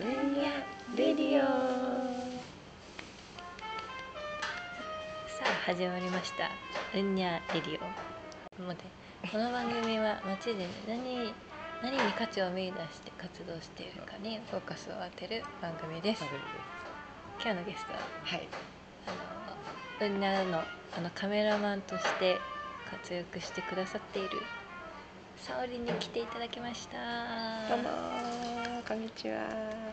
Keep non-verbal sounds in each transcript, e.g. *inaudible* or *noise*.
うんやレディオさあ始まりました「うんにゃレディオ」もうねこの番組は街で、ね、何何に価値を見出して活動しているかにフォーカスを当てる番組です。今日のゲストははい。あのうんにゃのあのカメラマンとして活躍してくださっている沙織に来ていただきました。どうもーこんにちは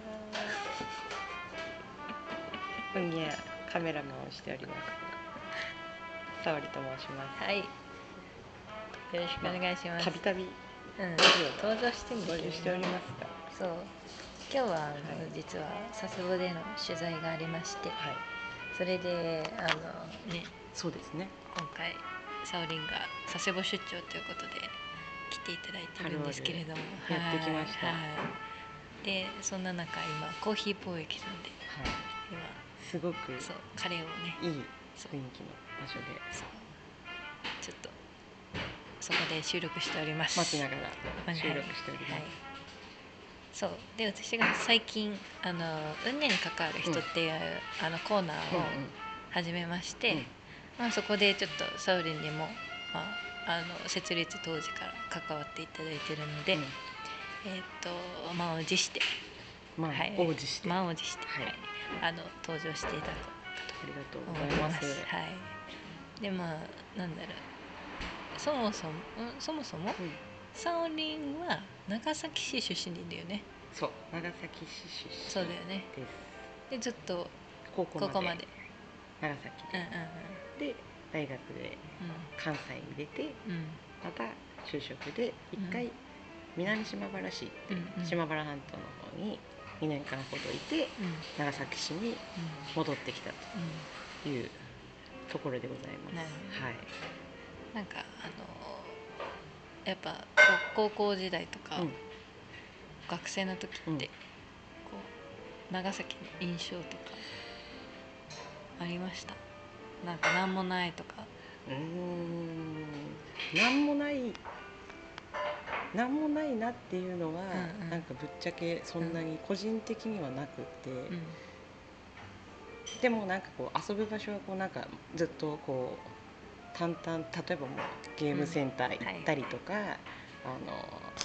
うん。にゃカメラマンをしております。沙織と申しまはい。よろしくお願いします。すたびたび。うん、登場して登場しておりますがそう。今日はあの、はい。実は佐世保での取材がありまして。はい。それであのね。そうですね。今回サオリンが佐世保出張ということで来ていただいてるんですけれども。やってきました。はい。はい。でそんな中今コーヒー貿易さんではい。今すごくそうカレーをね。いい雰囲気の場所で。そう。ちょっとそこで収録しております。待ちながらはい。収録しております、はい、そう。で私が最近あの運命に関わる人っていう、あのコーナーを始めまして、うん。うんまあ、そこでちょっとサウリンにも、まあ、あの設立当時から関わっていただいてるので、うん。えっ、と満を持してまあ、はい。王子して、満を持して、はい。はい。あの登場していただこありがとうございます。はい、でまあなんだろう。そもそもんそもそもうん。サオリンは長崎市出身だよね。そう。長崎市出身そうだよね。でずっと高校まで。ここまで。長崎うんうんでで大学で関西に出てうん。うんまた就職で一回南島原市うん。島原半島の方に2年間ほどいてうん。長崎市に戻ってきたうんというところでございます。はい。なんかあのやっぱ高校時代とか、うん。学生の時って、うん。こう長崎の印象とかありました？なんか何もないとか。うーん。なんもないなんもないなっていうのは、うんうん。なんかぶっちゃけそんなに個人的にはなくて、うん。でもなんかこう遊ぶ場所はこうなんかずっとこう淡々例えばもうゲームセンター行ったりとか、あの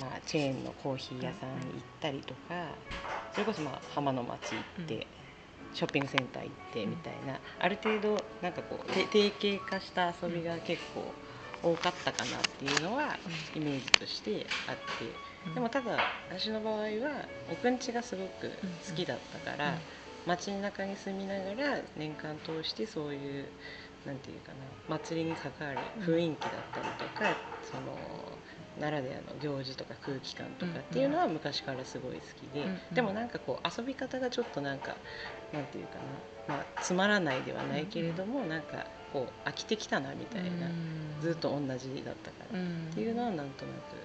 まあ、チェーンのコーヒー屋さん行ったりとか、それこそまあ浜の町行って、うん。ショッピングセンター行ってみたいな、ある程度なんかこうて定型化した遊びが結構多かったかなっていうのはイメージとしてあって。うん。でもただ私の場合は奥んちがすごく好きだったから、街中に住みながら年間通してそういうなんていうかな祭りに関わる雰囲気だったりとか、そのならではの行事とか空気感とかっていうのは昔からすごい好きで、でもなんかこう遊び方がちょっとなんかなんていうかな、まあ、つまらないではないけれども、なんかこう飽きてきたなみたいな、うん。ずっと同じだったから、うん。っていうのはなんとなく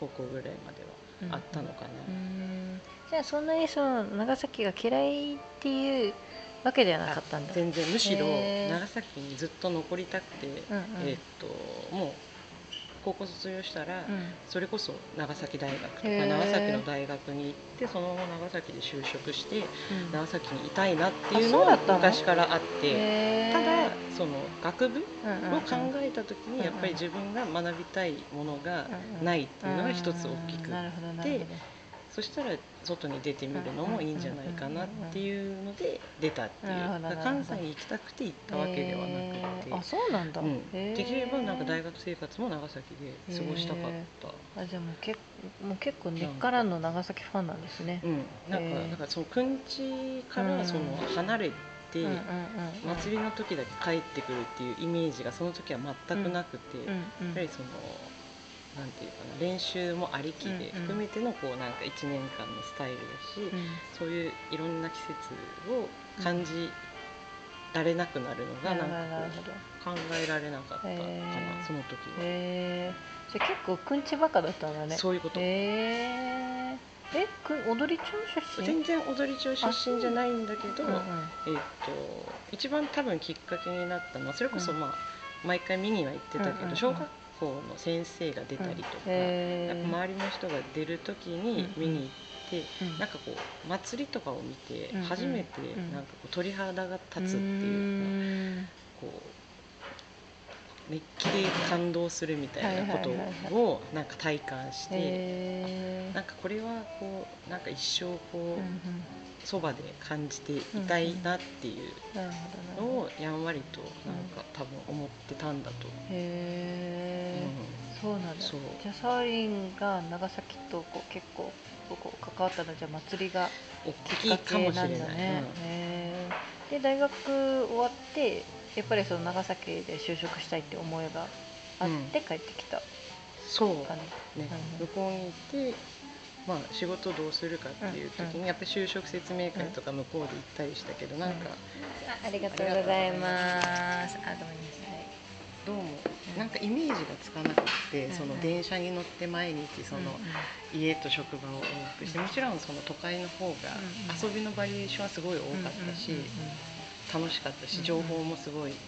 高校ぐらいまではあったのかな。うん。じゃあそんなにその長崎が嫌いっていうわけではなかったんだ。全然。むしろ長崎にずっと残りたくて、うんうん。えーっともう高校卒業したら、うん。それこそ長崎大学とか長崎の大学に行ってそのまま長崎で就職してうん。長崎にいたいなっていうのは昔からあってただその学部を考えた時にやっぱり自分が学びたいものがないっていうのが一つ大きくうそしたら外に出てみるのもいいんじゃないかなっていうので出たっていう。関西に行きたくて行ったわけではなくて。へーあそうなんだ、うん、できればなんか大学生活も長崎で過ごしたかった、あじゃあもうけもう結構根っからの長崎ファンなんですね。うん、なんかへーだからそのくんちかうんらその離れて、うんうんうんうん祭りの時だけ帰ってくるっていうイメージがその時は全くなくて、うんやうんっぱりそのなんていうかな練習もありきでうんうん。含めてのこうなんか1年間のスタイルだし、うん。そういういろんな季節を感じられなくなるのがなんかこう考えられなかったかな、へー。その時は、へえじゃあ結構くんちバカだったんだね。そういうこと、へええく踊り町出身？全然踊り町出身じゃないんだけど、う。んうん。えっと一番多分きっかけになったのはそれこそうん。まあ、毎回見には行ってたけど、うんうんうん。小学校の先生が出たりとか、やっへぱ周りの人が出る時に見に行って、うん。なんかこう祭りとかを見て初めてうんなんかこう鳥肌が立つっていうか、こう熱気で感動するみたいなことをなんか体感して、へなんかこれはこうなんか一生こうそばで感じていたいなっていうのをやんわりとなんか多分思ってたんだと、へえ、うそうなんだ。そう。じゃあサーリンが長崎とこう結構こう関わったのはじゃあ祭りがききいっかもしれない。なんだね、へー。で大学終わってやっぱりその長崎で就職したいって思いがあって帰ってきた。そう。感じ、ね。うん。向こうに行って、まあ、仕事どうするかっていう時うんにやっぱり就職説明会とか向こうで行ったりしたけどなんかあありがとうございます。あごめんなさいどうもう？んなんかイメージがつかなくてうんその電車に乗って毎日その家と職場を往復してもちろんその都会の方が遊びのバリエーションはすごい多かったし楽しかったし情報もすごいいっ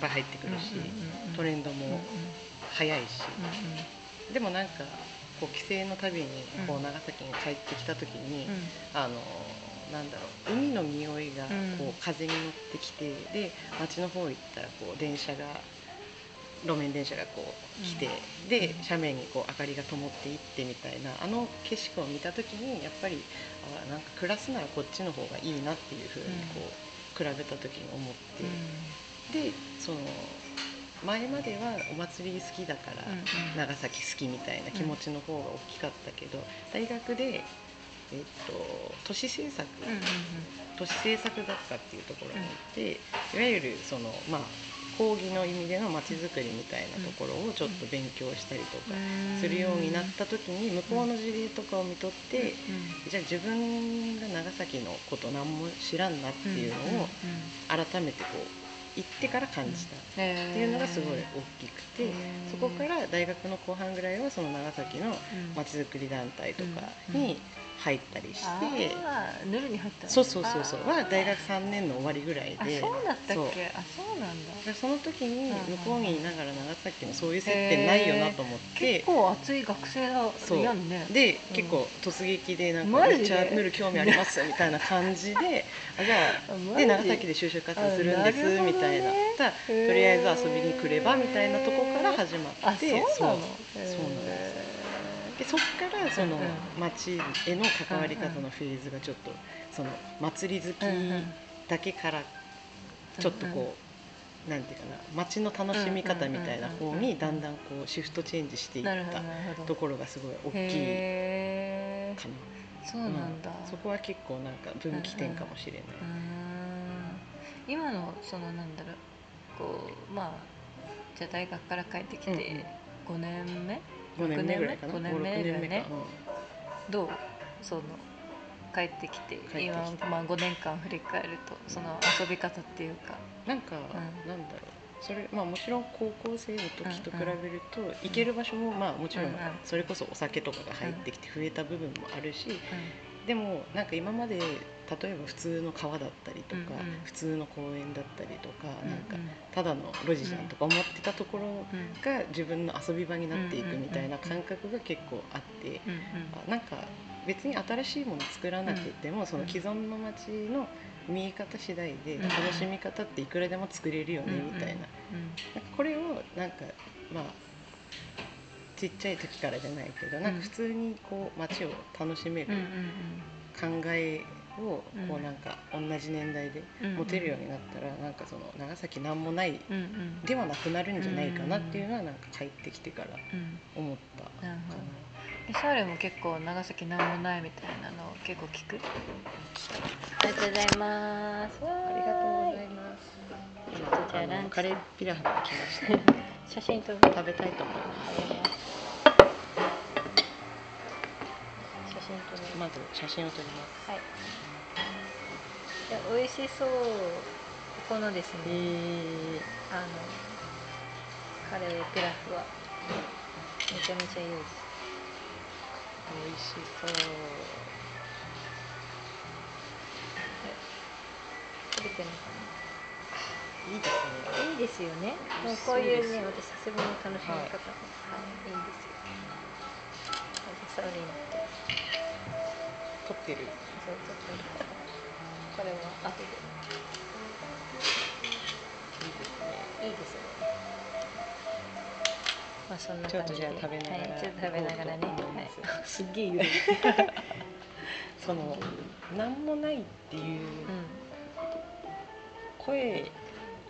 ぱい入ってくるしトレンドも早いし。でもなんかこう帰省のたびにこううん。長崎に帰ってきた時にあのなんだろう海の匂いがこうん。う風に乗ってきてで街の方行ったらこう電車が路面電車がこう来て、でうん。斜面にこう明かりが灯っていってみたいなあの景色を見た時にやっぱりあなんか暮らすならこっちの方がいいなっていうふうにこう比べた時に思って、でその前まではお祭り好きだから、長崎好きみたいな気持ちの方が大きかったけど、大学で、えっと、都市政策、都市政策学科っていうところに行って、いわゆるそのまあ講義の意味でのまちづくりみたいなところをちょっと勉強したりとかするようになった時に向こうの事例とかを見とって、じゃあ自分が長崎のこと何も知らんなっていうのを改めてこう行ってから感じた。っていうのがすごい大きくて、そこから大学の後半ぐらいはその長崎のまちづくり団体とかに入ったりして、ヌルに入ったのそうそうそうそう。は大学3年の終わりぐらいあでそうだったっけ？あそうなんだ。でその時にうん向こうにいながら長崎のそういう接点ないよなと思って結。構熱い学生だそうやんね。で、うん。結構突撃でなんかめっちゃ塗る興味ありますみたいな感じで *laughs* あじゃあで長崎で就職活動するんですみたいな。とりあえず遊びに来ればみたいなとこから始まあってそうなの？そうなんですでそっからそのうん町への関わり方のフェーズがちょっとその祭り好きだけからちょっとこうなんていうかな街の楽しみ方みたいな方にだんだんこうシフトチェンジしていったところがすごい大きいへかな。ーそうなんだ、うん。そこは結構なんか分岐点かもしれない。うー。ん今のそのなんだろうこうまあじゃあ大学から帰ってきてうんうん。5年目5年目ぐらいかな？五年目5 6年目かだよね、どう？その帰ってきて今、まあ、5年間振り返るとその遊び方っていうか。うんなんか、ん。なんだろう。それまあもちろん高校生の時と比べると、行ける場所もまあもちろんそれこそお酒とかが入ってきて増えた部分もあるし、でもなんか今まで例えば普通の川だったりとか、うんうん。普通の公園だったりとか、うんなんかただの路地じゃんとか思ってたところうんが自分の遊び場になっていくみたいな感覚が結構あって、うんうん。あなんか別に新しいもの作らなくても、その既存の街の見え方次第でうん楽しみ方っていくらでも作れるよねうんみたいな,、なんかこれをなんかまあちっちゃい時からじゃないけどなんか普通にこう街を楽しめるうんうん。考えをうん。こうなんか同じ年代で持てるようになったらなんかその長崎なんもないではなくなるんじゃないかなっていうのはなんか帰ってきてからうん。思ったかな。なるほど。えサーレも結構長崎なんもないみたいなのを結構聞く？ありがとうございます。ありがとうございます。今じゃあランカレーピラフが来ました。*laughs* 写真撮る食べたいと思います。写真撮るまず写真を撮ります。はい美味しそう。ここのですね、えあのカレーピラフは。めちゃめちゃいいです。美味しそう。食べてるのかいいですね。ないいです。よねもうこういうね。私久しぶりの楽しみ方。も、はい、いいんですよ。じゃあサウリーになって撮ってる。そうちょっとこれも後でいいですねい。い。ですねまあそんなちょっと感じでじゃあ食べながらはい、ちょっと食べながらね行こうと思い。ますはい、すっげえゆるい。その何もない。ってい。う声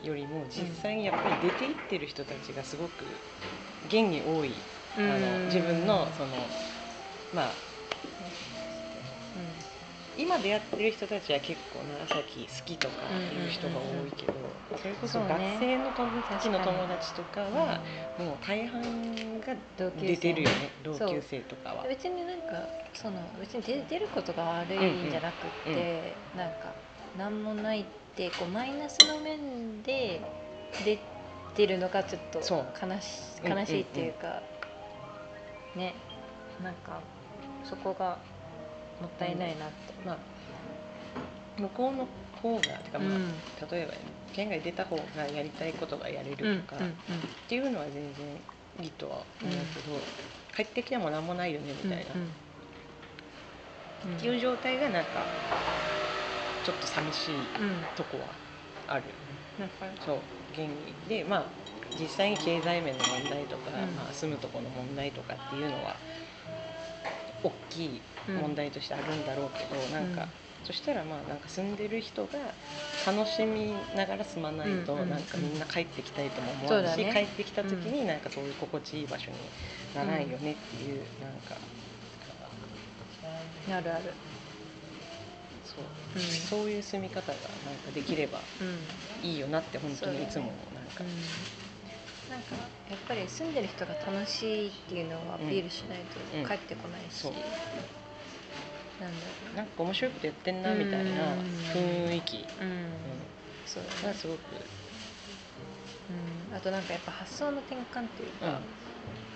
よりも実際にやっぱり出てい。ってる人たちがすごく現に多い、あの自分のそのまあ今出会ってる人たちは結構長崎好きとかいう人が多いけど、それこそ学ね生の友達の友達とかうんはもう大半が同級生。出てるよね。同級生とかは。別になんかその別に出出ることが悪いんじゃなくって、なんか何もないってこうマイナスの面で出てるのがちょっと悲しう。んうんうん悲しいっていうか、ね。なんかそこがもったいないなって、まあ向こうの方がてかまあ、うん。例えば県外出た方がやりたいことがやれるとか、うんうんっていうのは全然いいとは思うけど、帰ってきても何もないよねみたいな、うんうん。っていう状態がなんかちょっと寂しいうんとこはあるそう。現にでまあ実際に経済面の問題とか、うん。まあ、住むとこの問題とかっていうのは大きい問題としてあるんだろうけど、なんか、うんそしたらまあなんか住んでる人が楽しみながら住まないと、うんうんなんかみんな帰ってきたいとも思そうわないし、帰ってきた時になんかそういう心地いい場所にならんよねっていう、なんか。あるある。そう,、うん。そういう住み方がなんかできればうん。いいよなって本当にいつもなんか、なんかやっぱり住んでる人が楽しいっていうのをアピールしないとうん。帰ってこないし、そうなんだろなんか面白いことやってんなみたいな雰囲気、ううん、そうがすごく。うん、あとなんかやっぱ発想の転換っていうか、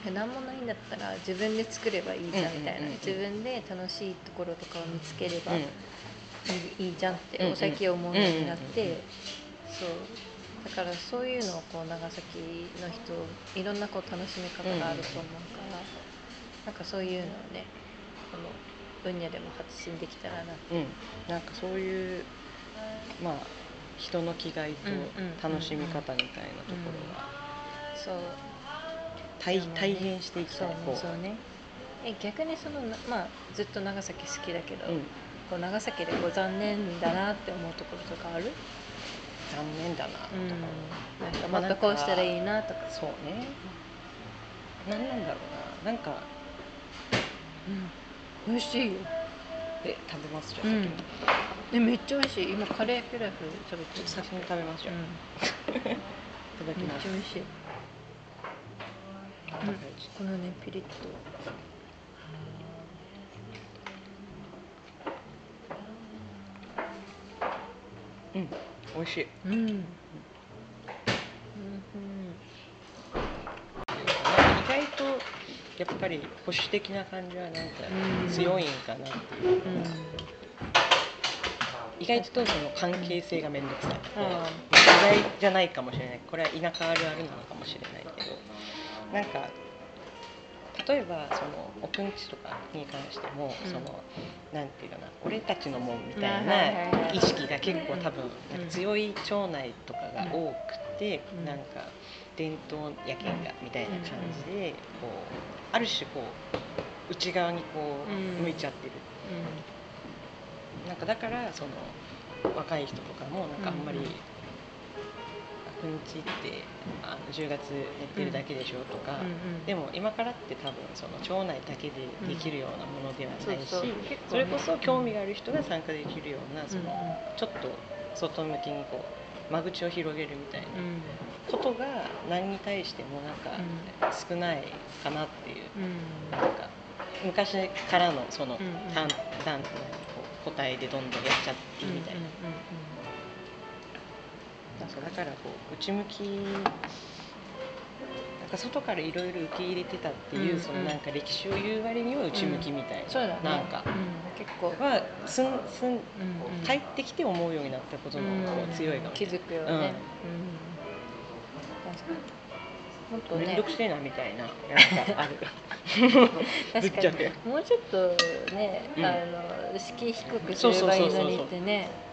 え何もないんだったら自分で作ればいいじゃんみたいな、うんうんうんうん。自分で楽しいところとかを見つければうん。いい,、いいじゃんってうんうん。お酒を思うようになって、うんうんうんそう。だからそういうのをこう長崎の人いろんなこう楽しみ方があると思うから、なんかそういうのをねこの分野でも発信できたらなうん、なんかそういうまあ人の気概とうんうん楽しみ方みたいなところがそう。体体現していきたい。こう。そうね。え逆にそのなまあずっと長崎好きだけど、うん、こう長崎でこう残念だなって思うところとかある？残念だなとか、うん、なんかまあもっとこうしたらいいなとか、そうね。何なんだろうな。なんか美味しいよ。で食べますじゃあうん。先に、えめっちゃ美味しい。今カレーピラフ食べてちょっと先に食べますじゃあ、*laughs* いただうん、めっきますちゃ美味しい、あうん、このねピリッと。うん。美味しい。うん、うん。うん、意外とやっぱり保守的な感じはなんかうん強いんかなって。いう、うん。意外とその関係性が面倒くさい、あ意外じゃないかもしれないこれは田舎あるあるなのかもしれないけど。なんか例えばそのおくんちとかに関しても、うん。そのなんていうかな俺たちのもんみたいない意識が結構多分強い町内とかが多くて、うん。なんか伝統やけん。がみたいな感じでこうある種こう内側にこううん。向いちゃってる。なんかだからその若い人とかもなんかあんまり「うん。ちってあの10月やってるだけでしょ」とか、でも今からって多分その町内だけでできるようなものではないし、それこそ興味がある人が参加できるようなその、ちょっと外向きにこう間口を広げるみたいなうん。ことが何に対してもなんか少ないかなっていう。うん。なんか昔からのそのうんうん。ダンダンこう答えでどんどんやっちゃってみたいな、うんうんそうだからこう内向きなんか外からいろいろ受け入れてたっていう、うんそのなんか歴史を言う割には内向きみたいな、そうだね。なんか。うん、結構、はすんすんうんうん。帰ってきて思うようになったことの方が強いかもしれない、気づくよね、うん。うん。確かに。もっとね。面倒くせえなみたいななんかある。*laughs* 確かに。もうちょっとね、うん。あの敷居低くすればいいのにってね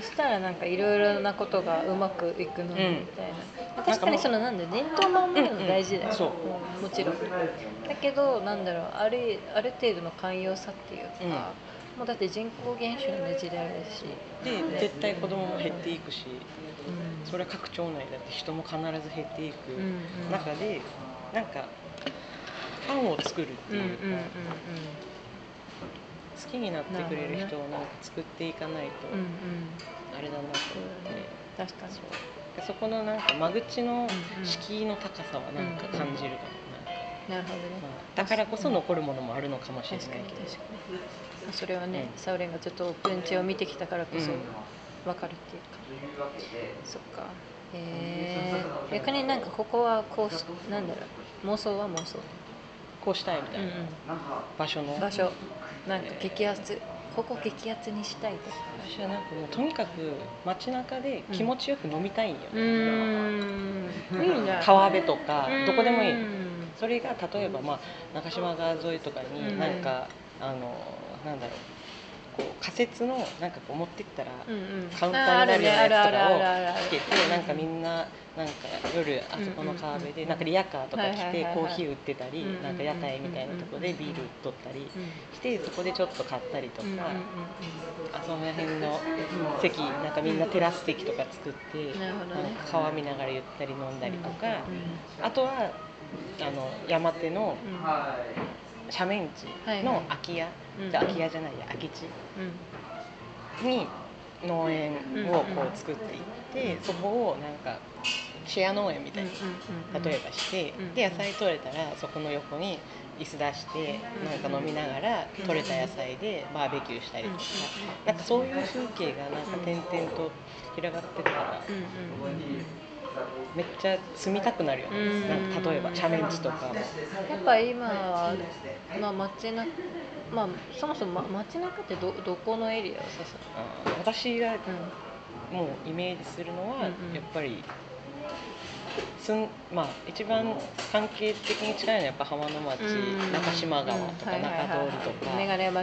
そしたらなんかいろいろなことがうまくいくのにみたいな、確かにそのなんで伝統を守るの大事だよ、うんうんもちろん。だけどなんだろうあるある程度の寛容さっていうか、うん。もうだって人口減少の時代だし、で絶対子供も減っていくしうんそれは各町内だって人も必ず減っていくうんうん中でなんかファンを作るっていうか、うんうんうんうん好きになってくれる人をなんか作っていかないとうんうん。あれだなと思って、確かに。そう。そこのなんか間口のうんうん。敷居の高さはなんか感じるかも、なんか。なるほどね、まあ、だからこそ残るものもあるのかもしれないけど。それはね、うん。サウレンがちょっとオンチを見てきたからこそうん。分かるっていうか、そっか。えー、逆になんかここはこうしなんだろう。妄想は妄想、こうしたいみたいな、うん場所の。うん、場所なんか激アツここ激アツにしたいと。か私はなんかもうとにかく街中で気持ちよく飲みたいんよ、うーん川辺とかどこでもいい。うんそれが例えば、まあ、中島川沿いとかうん。になんか、あのなんだろうこう仮設のなんかこう持ってったら、カウンターになるようなやつとかをつけてなんかみんななんか夜あそこの川辺でなんかリヤカーとか来てコーヒー売ってたりなんか屋台みたいなとこでビール取ったりうんしてそこでちょっと買ったりとかあその辺の席なんかみんなテラス席とか作ってなんか川見ながらゆったり飲んだりとかうん。あとはあの山手のうん斜面地の空き家。うん。じゃあ空き家じゃないや空き地。うん。に農園をこう作っていって、そこをなんかシェア農園みたいに例えばして、うんで野菜取れたらそこの横に椅子出してなんか飲みながらうん取れた野菜でバーベキューしたりとか、うんなんかそういう風景がなんか点々と広がってるから、うんうんうんめっちゃ住みたくなるよね、うん。なんか例えば斜面地とか。も。やっぱ今は、まあ、街なまあそもそも、ま、街中ってどどこのエリアを指すあー私がの、もうイメージするのは、うんうん。やっぱりすんまあ一番関係的に近いのはやっぱ浜の町、うん。中島川とか、中通りとか、メガネ橋の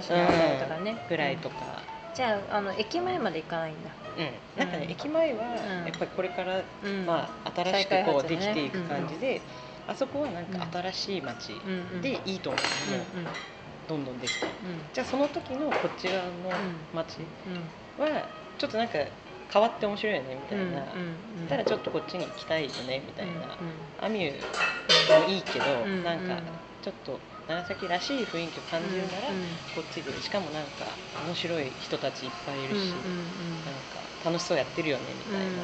とかね、ぐらいとか、じゃああの駅前まで行かないんだ、うん。なんかね、うん。駅前はうん。やっぱりこれから、うん。まあ、新しくこうできていく感じで、あそこはなんか新しい町うんうん、でいいと思う、うんどんどんできて。うん。じゃあその時のこっち側の町うん。はちょっとなんか変わって面白いよねみたいな、たらちょっとこっちに行きたいよねみたいな、うんアミューもいいけど、うん。なんかちょっと長崎らしい雰囲気を感じるなら、うんこっちで。しかもなんか面白い人たちいっぱいいるし、なんか楽しそうやってるよねみたいな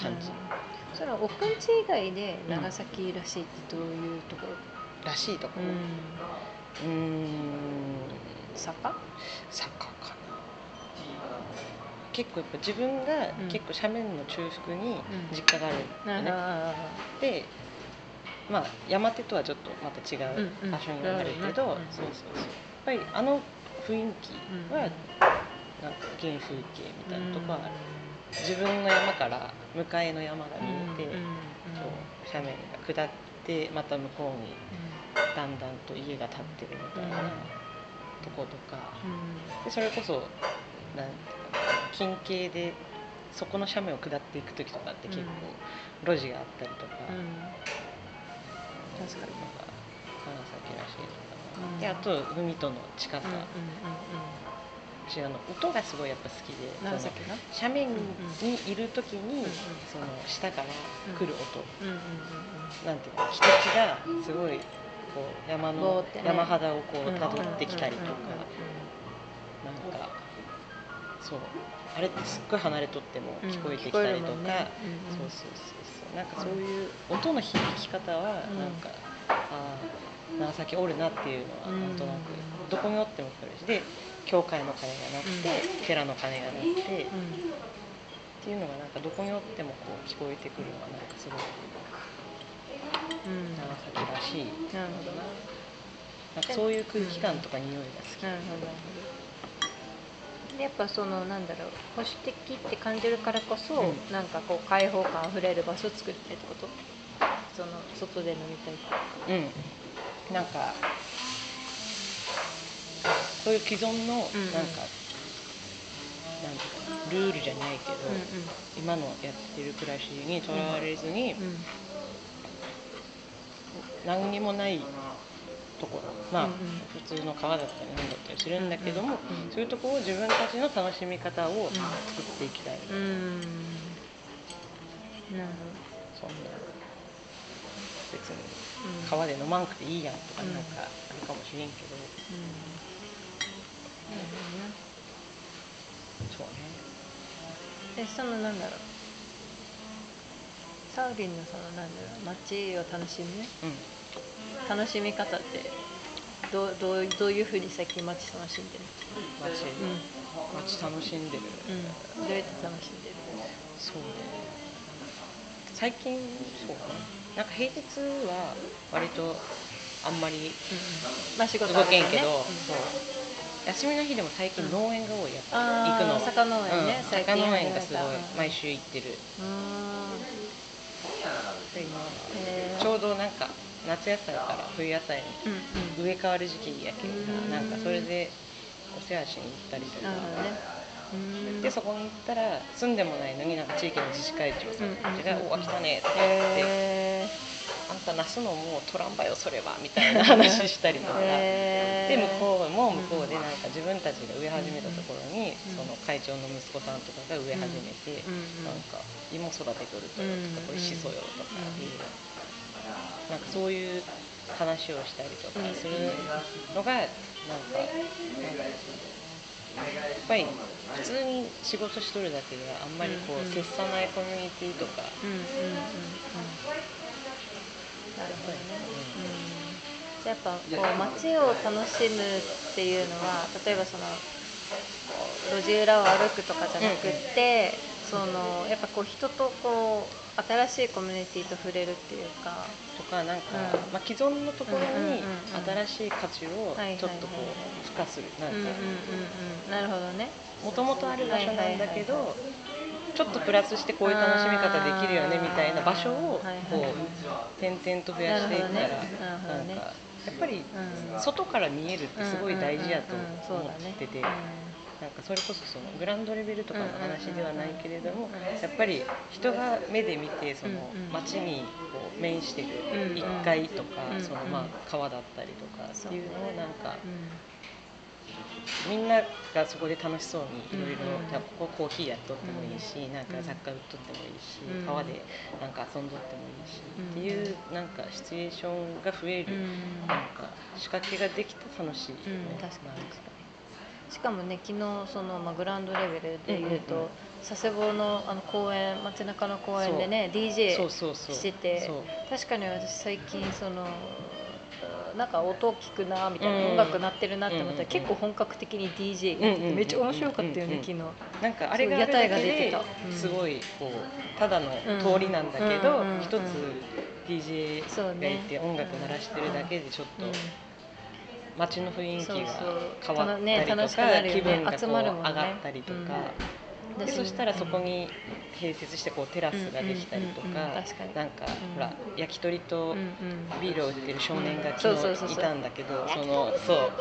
感じ、うんそれは奥んち以外で長崎らしいってどういうところ、らしいとこうん、ろうーん。坂？坂かな。結構やっぱ自分がうん。結構斜面の中腹に実家があるんだよね、あでまあ山手とはちょっとまた違う場所になるけど、うんうん。そうそうそう。やっぱりあの雰囲気うんはなんか原風景みたいなとこはある、自分の山から向かいの山が見えて、そう斜面が下ってまた向こうにだんだんと家が建ってるみたいなとことか、でそれこそなんていうかな近景でそこの斜面を下っていく時とかって結構路地があったりとか、確かに。なんか長崎らしいな、うん。であと海との近さ、私あの音がすごいやっぱ好きで斜面にいる時に、うんうん。その下から来る音、うん。うんうんなんていうか人地がすごいこう山の、山肌をこううん。辿ってきたりとか、うん。なんかそうあれってすっごい離れとっても聞こえてきたりとか、聞こえるもんね。うんうん。そうそうそうそう。なんかそういう音の響き方はうん。なんか、ああ長崎おるなっていうのはなんとなく、うんどこにおっても来るしで教会の鐘が鳴って、寺の鐘が鳴って、っていうのがなんかどこにおってもこう聞こえてくるのはなんかすごいうん。うん長崎らしいな。るほど。ななんかそういう空気感とか匂いが好き、なるほどなるほど。でやっぱそのなんだろう保守的って感じるからこそ、うん。なんかこう開放感あふれる場所を作りたいってこと？その外で飲みたいってうん。なんかそういう既存のなんか、うんうんなんかなルールじゃないけど、今のやってる暮らしにとらわれずに、うんうん。何にもないところ。まあ、普通の川だったりなんだったりするんだけども、そういうところを自分たちの楽しみ方を作っていきたい、な。るそんな別に川で飲まんくていいやんとかうんなんかあるかもしれんけど、そうね。えそのなんだろう。サウリンのそのなんだろう。街を楽しむうん楽しみ方ってどうどうどういうふうに最近街楽しんでる？街、う街楽しんでる、うん。どうやって楽しんでる。そうね。最近そうか。ななんか平日は割とあんまりうんうんまあ仕事動けんけど、あるからねそう。休みの日でも最近農園が多いやっぱ、あー行くの。坂農園ねうん、農園がすごい毎週行ってるうー。んで今ちょうどなんか夏野菜から冬野菜うんうん。に植え替わる時期やけんうんさなんかそれでお世話しに行ったりとか。ね。でそこに行ったら住んでもないのになんか地域の自治会長さんたちがうん「おわ来たね」とか言って。へ「あんたなすのもう取らんばよそれは」みたいな話したりとか。へで向こうも向こうでなんか自分たちが植え始めたところにうん。その会長の息子さんとかが植え始めてなん。か芋育てとるとうん。とかこれしそよとかいうなんかそういう話をしたりとかするのがなんかなんかやっぱり普通に仕事しとるだけではあん。まりこう接さないコミュニティとかなるほどね、うん。じゃあやっぱこう街を楽しむっていうのは例えばその路地裏を歩くとかじゃなくって、そのやっぱこう人とこう新しいコミュニティと触れるっていうか。とかなんかうん。まあ既存のところにうんうんうん新しい価値をはいはいはいはい。ちょっとこう付加する。なんか。うんうんうんうんなるほどね。もともとある場所なんだけはいはいはいどちょっとプラスしてこういう楽しみ方できるよねみたいな場所をこう点々と増やしていったらなんかやっぱりうん。外から見えるってすごい大事やと思っててうんなんかそれこそそのグランドレベルとかの話ではないけれどもやっぱり人が目で見てその街にこう面してるうんうん。1階とかそのまあ川だったりとかっていうのをなんかうんみんながそこで楽しそうにいろいろここコーヒーやっとってもいいしなんか雑貨売っとってもいいしうん。川でなんか遊んどってもいいしうん。っていうなんかシチュエーションが増えるうん。なんか仕掛けができて楽しいよね。うん、確かに。なん確か。にしかもね昨日その、まあ、グラウンドレベルで言うと、佐世保のあの公園街中の公園でね DJ そうそうそう。しててそう確かに私最近そのなんか音聞くなみたいな、うん。音楽鳴ってるなって思ったら、結構本格的に DJ やってて、めっちゃ面白かったよね、昨日。なんかあれが屋台が出てでた。うん。すごいこうただの通りなんだけど一つ DJ がいて音楽鳴らしてるだけでちょっとうん街の雰囲気が変わったりねと楽しくなるよね。か気分がこう上集まるもんね。がったりとかうんでそしたらそこに併設してこうテラスができたりとかうんうんなんかうん。ほら焼き鳥とビールを売ってる少年が昨日いたんだけどそのそう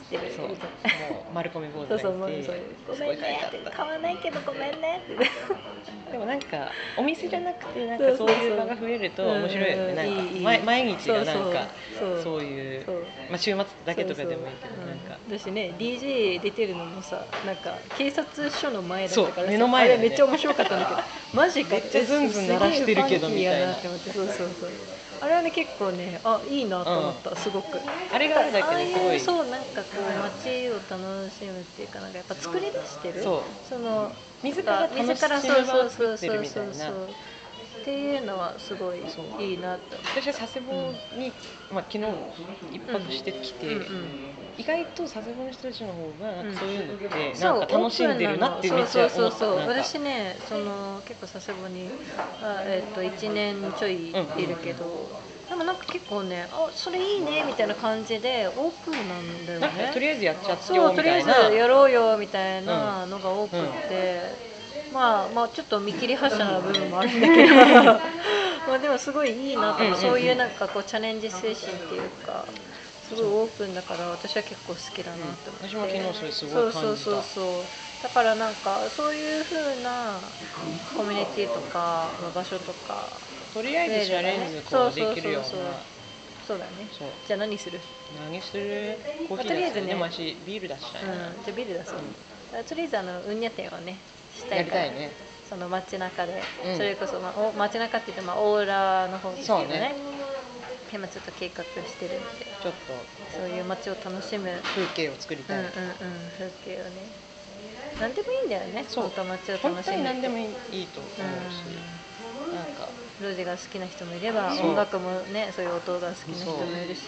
知ってる。そう。もう丸込み坊主がいてうそうごすごいめんね。ってた買わないけどごめんね。ってでもなんかお店じゃなくてなんかそうそうそう。そういう場が増えると面白いよね。なんか毎毎日がなんかそうそう。そう。いうそう。まあ週末だけとかでもいいけどそうそう。なんか。うん。私ね DJ 出てるのもさなんか警察署の前だったそうからさ目の前だよね。あれめっちゃ面白かったんだけどマジかめっちゃズンズン鳴らしてるけどみたいな。そうそうそうあれはね結構ねあいいなと思った、すごく。あれがあるだけですごいああい。うそうなんかこう街を楽しむっていうかなんかやっぱ作り出してるそう。その自ら楽しむ自らそうみたいな。そうそうそうっていうのはすごいそういいなって私は佐世保に、まあ、昨日一泊してきて、うんうん意外と佐世保の人たちの方がなんかそういうのってそうなんか楽しんでるなってめっちゃ思った。そうそうそうそう。なんか。私ねその結構佐世保にあ、えっと1年ちょいいるけど、でもなんか結構ねあそれいいねみたいな感じでオープンなんだよね。とりあえずやっちゃってそようとりあえずみたいなやろうよみたいなのが多くって、まあまあちょっと見切り発車な部分もあるんだけど。*laughs* まあでもすごいいいなとそういうなんかこうチャレンジ精神っていうかすごいオープンだから私は結構好きだなと思って、私も昨日それすごい感じた。そうそうそうそう。だからなんかそういう風なコミュニティとかまあ場所とかとりあえずチャレンジこうできるような。そうそうそうそう。だね。そう。じゃあ何する？何する？コーヒーまあとりあえずね。でも私ビール出したいな、うんじゃあビール出そう、とりあえずあのうんにゃ店をねしたやいから。りたいね。その街中で、うん。それこそ、まあ、お街中って言って、まあ、オーラの方ですけどそうね。ね今ちょっと計画してるんで。ちょっそういう街を楽しむ、うんうんうん、と風景を作りたい、風景をね。何でもいいんだよね。そう。本当街を楽しむ本当に何でもいいいと思うし、なんか。路地が好きな人もいればそう。音楽もねそういう音が好きな人もいるし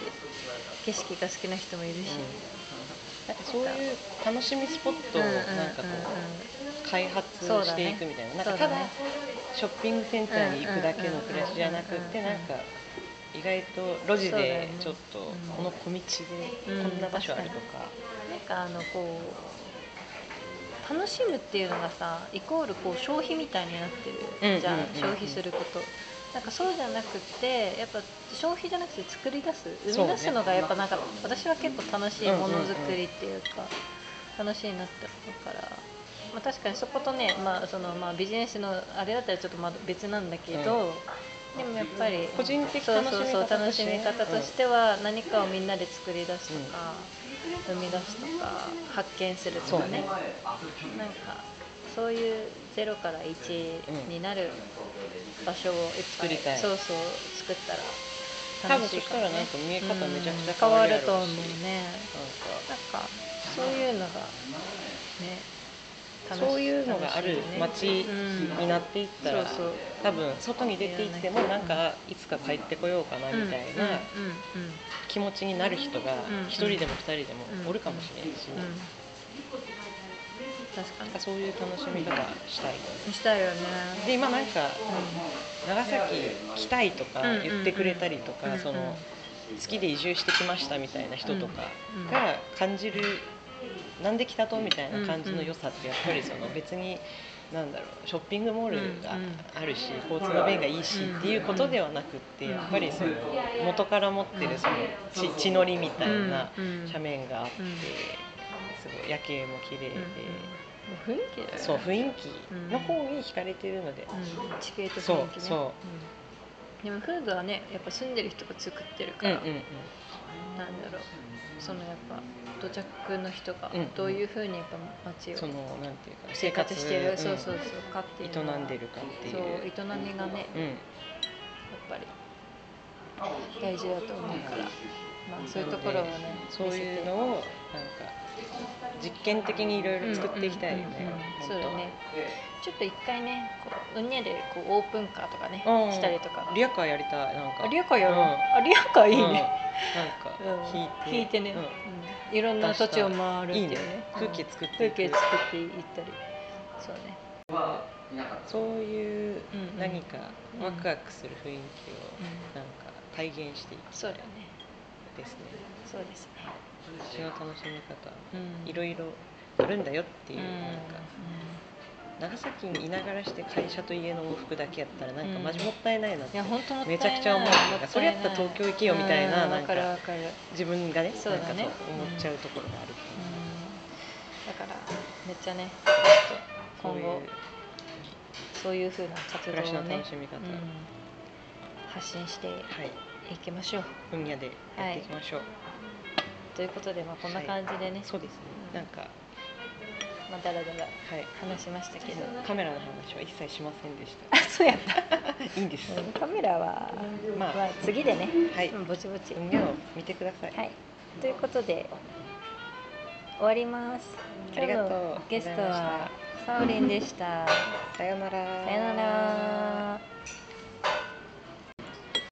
景色が好きな人もいるし、なんかそういう楽しみスポットをなんかこう開発していくみたいな,、なんかただショッピングセンターに行くだけの暮らしじゃなくってなんか意外と路地でねちょっとうんこの小道でうんこんな場所あるとか、なんかあのこう楽しむっていうのがさイコールこう消費みたいになってるじゃん、うんうんうんうん。消費することなんかそうじゃなくってやっぱ消費じゃなくて作り出す生み出すのがやっぱなんか私は結構楽しいものづくりっていうか、楽しいなって思うから。まあ、確かにそことね、まあそのまあ、ビジネスのあれだったらちょっとまだ別なんだけど、でもやっぱり個人的楽しみそうそう楽方としみ方としては何かをみんなで作り出すとか、生み出すとか発見するとかね。なんかそういう0から1になる場所をいっぱい作りたいそうそう作ったら多分そしたらなんか見え方めちゃくちゃ変わると思うね。なんかそういうのがねそういうのがある街ね。になっていったら、そうそう多分外に出ていってもなんかいつか帰ってこようかなみたいなうんうんうん気持ちになる人がうん一人でも二人でもおるかもしれないし、うん確かなんかそういう楽しみ方したい。にしたいよねで今なんか長崎来たいとか言ってくれたりとか、うんうんその好きで移住してきましたみたいな人とかうんが感じる、なんで来たとみたいな感じの良さってやっぱりその別になんだろうショッピングモールがあるし交通の便がいいしっていうことではなくってやっぱりその元から持ってるその地地のりみたいなうん斜面があってうん。すごい夜景も綺麗で。うんうん雰囲気だよね。そう雰囲気の方に惹かれてるので。うん地形とそう雰囲気ねそう。うん。でもフードはねやっぱ住んでる人が作ってるから、うんうんうん。なんだろう。そのやっぱ土着の人がうんどういうふうにやっぱ街をそのなんていうか生活してる、ん。そうそうそうかっていう営んでるかっていう。そう営みがねうん。やっぱり大事だと思うから、まあ、そういうところをねそういうのをなんか実験的にいろいろ作っていきたいよねそうだね。ちょっと一回ねこううんにゃでこうオープンカーとかねうんしたりとか。リアカーやりたいなんか。あリアカーやろう、うん。あリアカーいいうん。なんね、かうん。引いて。引いてね、いろんな土地を回るっていうね。空気作って風いく。景作っていったり。そうね。そういう何かワクワクする雰囲気をうん。なんか体現していきたいそうだね。ですね。そうですね私の楽しみ方うん。いろいろあるんだよっていううん。なんか長崎にいながらして会社と家の往復だけやったらなんかマジもったいないなってめちゃくちゃ思う。なんかそれやったら東京行けよみたいななんかるうん自分がねそうだね。なんかそう思っちゃうところがあるだからめっちゃねちょっと今後そういうふうな活動をね楽しみ方、うん。発信してはい。いきましょう。分野でやっていきましょう、ということで、まあ、こんな感じでね、そうですね。うん。なんかまあ、だらだらはい。話しましたけど。カメラの話は一切しませんでしあそうやった。た *laughs* いいんです、カメラは、まあまあ、次でね、はい。うんぼちぼち、分野を見てください、はい、ということで終わります。今日のゲストはサオリンでした。さようなら。さよなら